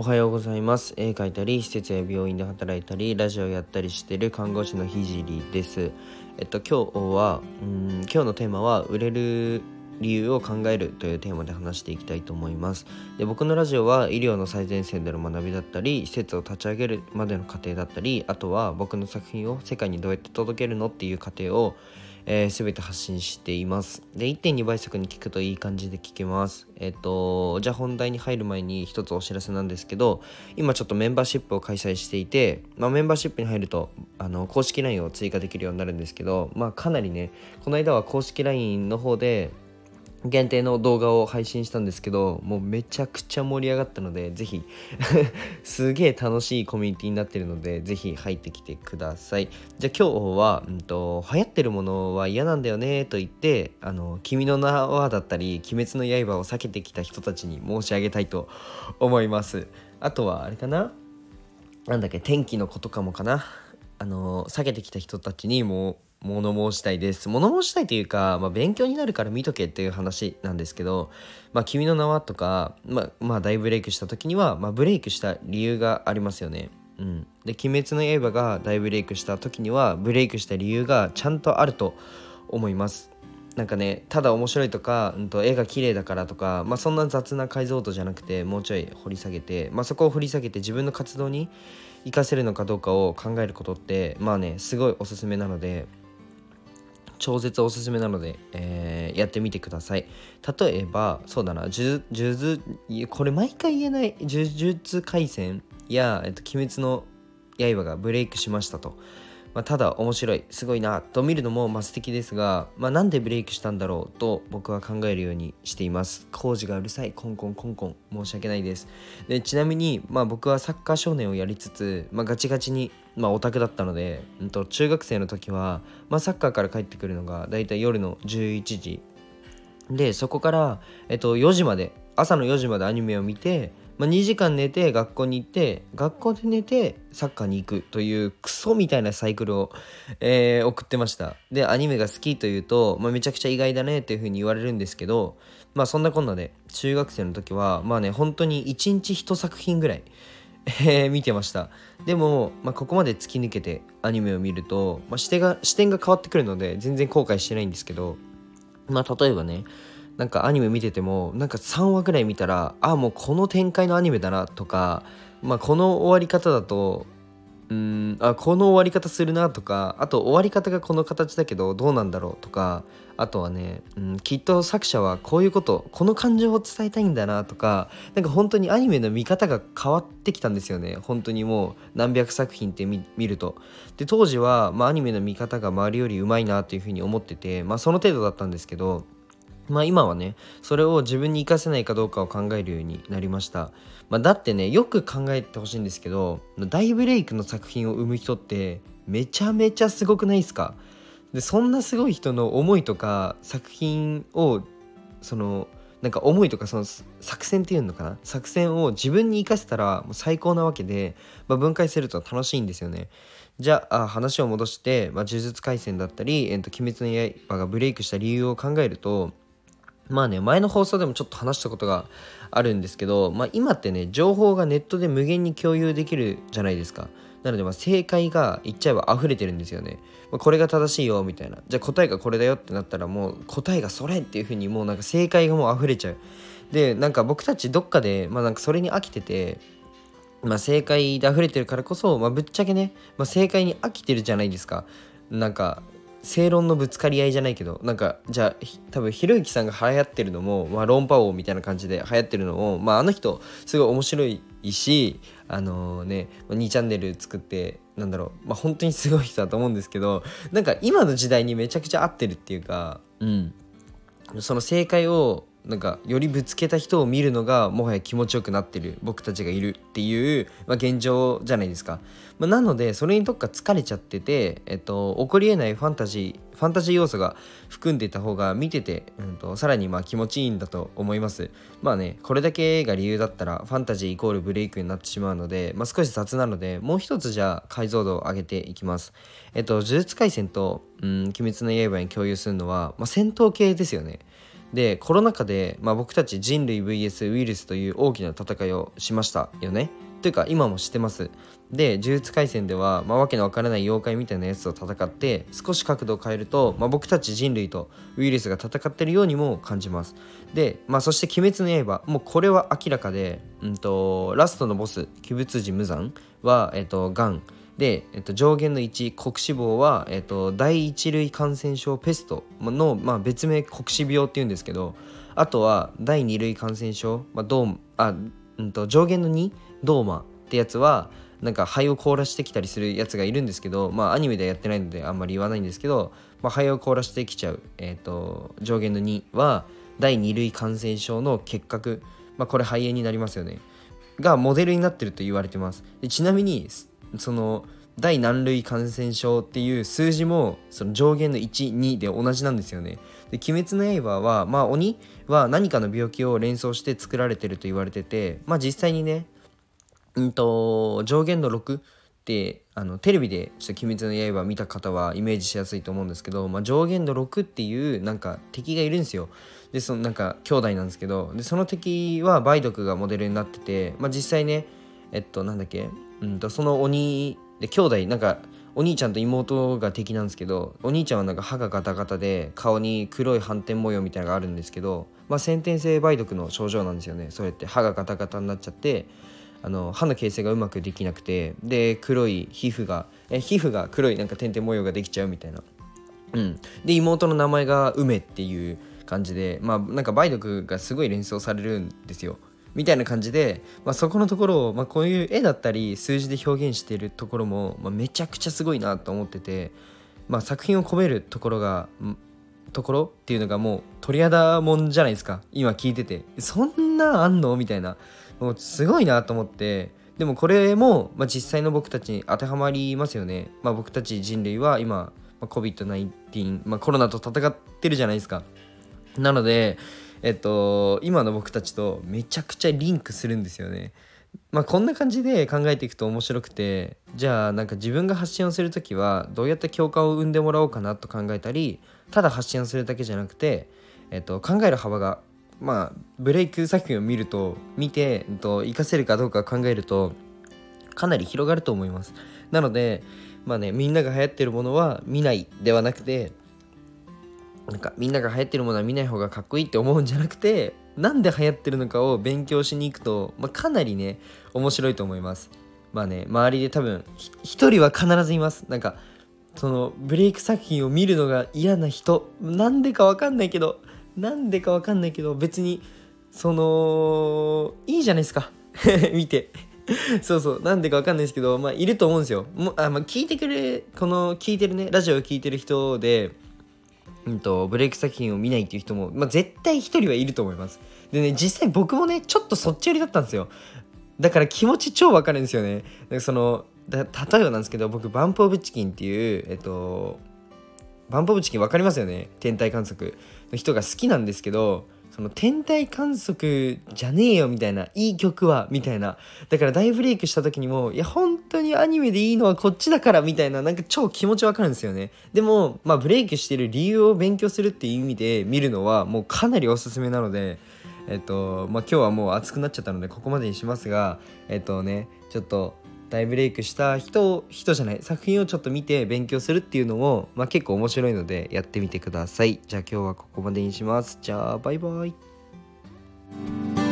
おはようございます。絵描いたり施設や病院で働いたりラジオやったりしてる看護師のひじりです。えっと今日はうん今日のテーマは売れる理由を考えるというテーマで話していきたいと思います。で僕のラジオは医療の最前線での学びだったり施設を立ち上げるまでの過程だったりあとは僕の作品を世界にどうやって届けるのっていう過程をえー、全て発信しています。で、1.2倍速に聞くといい感じで聞けます。えっ、ー、と、じゃあ本題に入る前に一つお知らせなんですけど、今ちょっとメンバーシップを開催していて、まあ、メンバーシップに入ると、あの、公式 LINE を追加できるようになるんですけど、まあ、かなりね、この間は公式 LINE の方で、限定の動画を配信したんですけどもうめちゃくちゃ盛り上がったのでぜひ すげえ楽しいコミュニティになってるのでぜひ入ってきてください。じゃあ今日は、うんと、流行ってるものは嫌なんだよねと言って「あの君の名は」だったり「鬼滅の刃」を避けてきた人たちに申し上げたいと思います。あとはあれかな？なんだっけ？天気のことかもかな？あの避けてきた人たちにもう物申したいです。物申したいというか、まあ、勉強になるから見とけっていう話なんですけど、まあ、君の名はとか、まあ、まあ、大ブレイクした時には、まあ、ブレイクした理由がありますよね。うん。で、鬼滅の刃が大ブレイクした時には、ブレイクした理由がちゃんとあると思います。なんかね、ただ面白いとか、うん、と絵が綺麗だからとか、まあ、そんな雑な解像度じゃなくて、もうちょい掘り下げて、まあ、そこを掘り下げて自分の活動に活かせるのかどうかを考えることって、まあね、すごいおすすめなので、超絶おすすめなので、えー、やってみてください。例えば、そうだな、呪術、これ毎回言えない、呪術廻戦や、えっと、鬼滅の刃がブレイクしましたと。まあ、ただ面白いすごいなと見るのもまあ素敵ですが、まあ、なんでブレイクしたんだろうと僕は考えるようにしています工事がうるさいコンコンコンコン申し訳ないですでちなみに、まあ、僕はサッカー少年をやりつつ、まあ、ガチガチに、まあ、オタクだったので、うん、と中学生の時は、まあ、サッカーから帰ってくるのがだいたい夜の11時。でそこから、えっと、4時まで朝の4時までアニメを見てまあ、2時間寝て学校に行って学校で寝てサッカーに行くというクソみたいなサイクルを、えー、送ってました。でアニメが好きというと、まあ、めちゃくちゃ意外だねっていう風に言われるんですけどまあそんなこんなで中学生の時はまあね本当に1日1作品ぐらいえー、見てました。でも、まあ、ここまで突き抜けてアニメを見ると、まあ、視点が視点が変わってくるので全然後悔してないんですけどまあ例えばねなんかアニメ見ててもなんか3話ぐらい見たらあもうこの展開のアニメだなとか、まあ、この終わり方だとうんあこの終わり方するなとかあと終わり方がこの形だけどどうなんだろうとかあとはね、うん、きっと作者はこういうことこの感情を伝えたいんだなとかなんか本当にアニメの見方が変わってきたんですよね。本当にもう何百作品って見ると。で当時は、まあ、アニメの見方が周りよりうまいなというふうに思っててまあその程度だったんですけどまあ今はね、それを自分に活かせないかどうかを考えるようになりました。まあ、だってね、よく考えてほしいんですけど、大ブレイクの作品を生む人ってめちゃめちゃすごくないですか？で、そんなすごい人の思いとか作品を、その、なんか思いとかその作戦っていうのかな？作戦を自分に生かせたらもう最高なわけで、まあ、分解すると楽しいんですよね。じゃあ話を戻して、まあ、呪術廻戦だったり、えー、と鬼滅の刃がブレイクした理由を考えるとまあね、前の放送でもちょっと話したことがあるんですけど、まあ、今ってね、情報がネットで無限に共有できるじゃないですか。なので、ま、正解が言っちゃえば溢れてるんですよね。まあ、これが正しいよ、みたいな。じゃあ答えがこれだよってなったら、もう答えがそれっていう風に、もうなんか正解がもう溢れちゃう。で、なんか僕たちどっかで、まあなんかそれに飽きてて、まあ正解で溢れてるからこそ、まあぶっちゃけね、まあ正解に飽きてるじゃないですか。なんか正論のぶつかり合いじゃないけどなんかじゃあ多分ひろゆきさんが流行ってるのも、まあ、論破王みたいな感じで流行ってるのを、まあ、あの人すごい面白いしあのー、ね2チャンネル作ってなんだろう、まあ、本当にすごい人だと思うんですけどなんか今の時代にめちゃくちゃ合ってるっていうかうん。その正解をなんかよりぶつけた人を見るのがもはや気持ちよくなってる僕たちがいるっていう、まあ、現状じゃないですか、まあ、なのでそれにどっか疲れちゃってて、えっと、起こりえないファンタジーファンタジー要素が含んでいた方が見てて、うんと、さらにまあ気持ちいいんだと思います。まあねこれだけが理由だったらファンタジーイコールブレイクになってしまうので、まあ、少し雑なのでもう一つじゃあ解像度を上げていきます。えっと呪術廻戦と、うん、鬼滅の刃に共有するのは、まあ、戦闘系ですよね。でコロナ禍で、まあ、僕たち人類 VS ウイルスという大きな戦いをしましたよね。というか今もしてます。で呪術廻戦では、まあ、わけのわからない妖怪みたいなやつと戦って少し角度を変えると、まあ、僕たち人類とウイルスが戦ってるようにも感じます。で、まあ、そして「鬼滅の刃」もうこれは明らかで、うんと、ラストのボス鬼物寺無惨は、えっと、ガン。で、えっと、上限の1黒死亡は、えっと、第一類感染症ペストの、まあ、別名黒死病っていうんですけどあとは第2類感染症、まあ、ドーあ、うんと、上限の2ドーマってやつはなんか肺を凍らしてきたりするやつがいるんですけどまあアニメではやってないのであんまり言わないんですけど、まあ、肺を凍らしてきちゃう、えーと、上限の2は第2類感染症の結核、まあ、これ肺炎になりますよね。がモデルになってると言われてます。でちなみにその第何類感染症っていう数字もその上限の12で同じなんですよね。で「鬼滅の刃は」まあ鬼は何かの病気を連想して作られてると言われててまあ実際にねうんと上限の6ってあのテレビで「鬼滅の刃」見た方はイメージしやすいと思うんですけど、まあ、上限の6っていうなんか敵がいるんですよ。でそのなんか兄弟なんですけどでその敵は梅毒がモデルになってて、まあ、実際ねえっとなんだっけ、うんとその鬼で兄弟なんかお兄ちゃんと妹が敵なんですけどお兄ちゃんはなんか歯がガタガタで顔に黒い斑点模様みたいなのがあるんですけど、まあ、先天性梅毒の症状なんですよね。そうやって歯がガタガタになっちゃってあの歯の形成がうまくできなくてで黒い皮膚がえ皮膚が黒いなんか点々模様ができちゃうみたいな、うん、で妹の名前が梅っていう感じでまあなんか梅毒がすごい連想されるんですよ。みたいな感じで、まあ、そこのところを、まあ、こういう絵だったり数字で表現しているところも、まあ、めちゃくちゃすごいなと思ってて、まあ、作品を込めるところがところっていうのがもう鳥肌もんじゃないですか今聞いてて。そんなあんのみたいな。もうすごいなと思ってでもこれも、まあ、実際の僕たちに当てはまりますよね、まあ、僕たち人類は今、まあ、COVID-19、まあ、コロナと戦ってるじゃないですか。なのでえっと今の僕たちとめちゃくちゃリンクするんですよね。まあこんな感じで考えていくと面白くてじゃあなんか自分が発信をする時はどうやって共感を生んでもらおうかなと考えたりただ発信をするだけじゃなくて、えっと、考える幅がまあブレイク作品を見ると見て、えっと、活かせるかどうか考えるとかなり広がると思います。なのでまあねみんなが流行ってるものは見ないではなくてなんかみんなが流行ってるものは見ない方がかっこいいって思うんじゃなくてなんで流行ってるのかを勉強しに行くと、まあ、かなりね面白いと思います。まあね周りで多分一人は必ずいます。なんかそのブレイク作品を見るのが嫌な人なんでかわかんないけどなんでかわかんないけど別にそのいいじゃないですか。見て。そうそうなんでかわかんないですけどまあいると思うんですよ。もあ、まあ、聞いてくれこの聞いてるねラジオを聞いてる人でうんと、ブレイク作品を見ないっていう人も、まあ、絶対一人はいると思います。でね、実際僕もね、ちょっとそっち寄りだったんですよ。だから気持ち超わかるんですよね。その例えばなんですけど、僕、バンプオブチキンっていう、えっと、バンプオブチキン分かりますよね？天体観測の人が好きなんですけど、その天体観測じゃねえよみたいないい曲はみたいな。だから大ブレイクした時にもいや本当にアニメでいいのはこっちだからみたいななんか超気持ちわかるんですよね。でもまあブレイクしてる理由を勉強するっていう意味で見るのはもうかなりおすすめなのでえっとまあ今日はもう熱くなっちゃったのでここまでにしますがえっとねちょっと大ブレイクした人人じゃない作品をちょっと見て勉強するっていうのも、まあ、結構面白いのでやってみてください。じゃあ今日はここまでにします。じゃあバイバイ。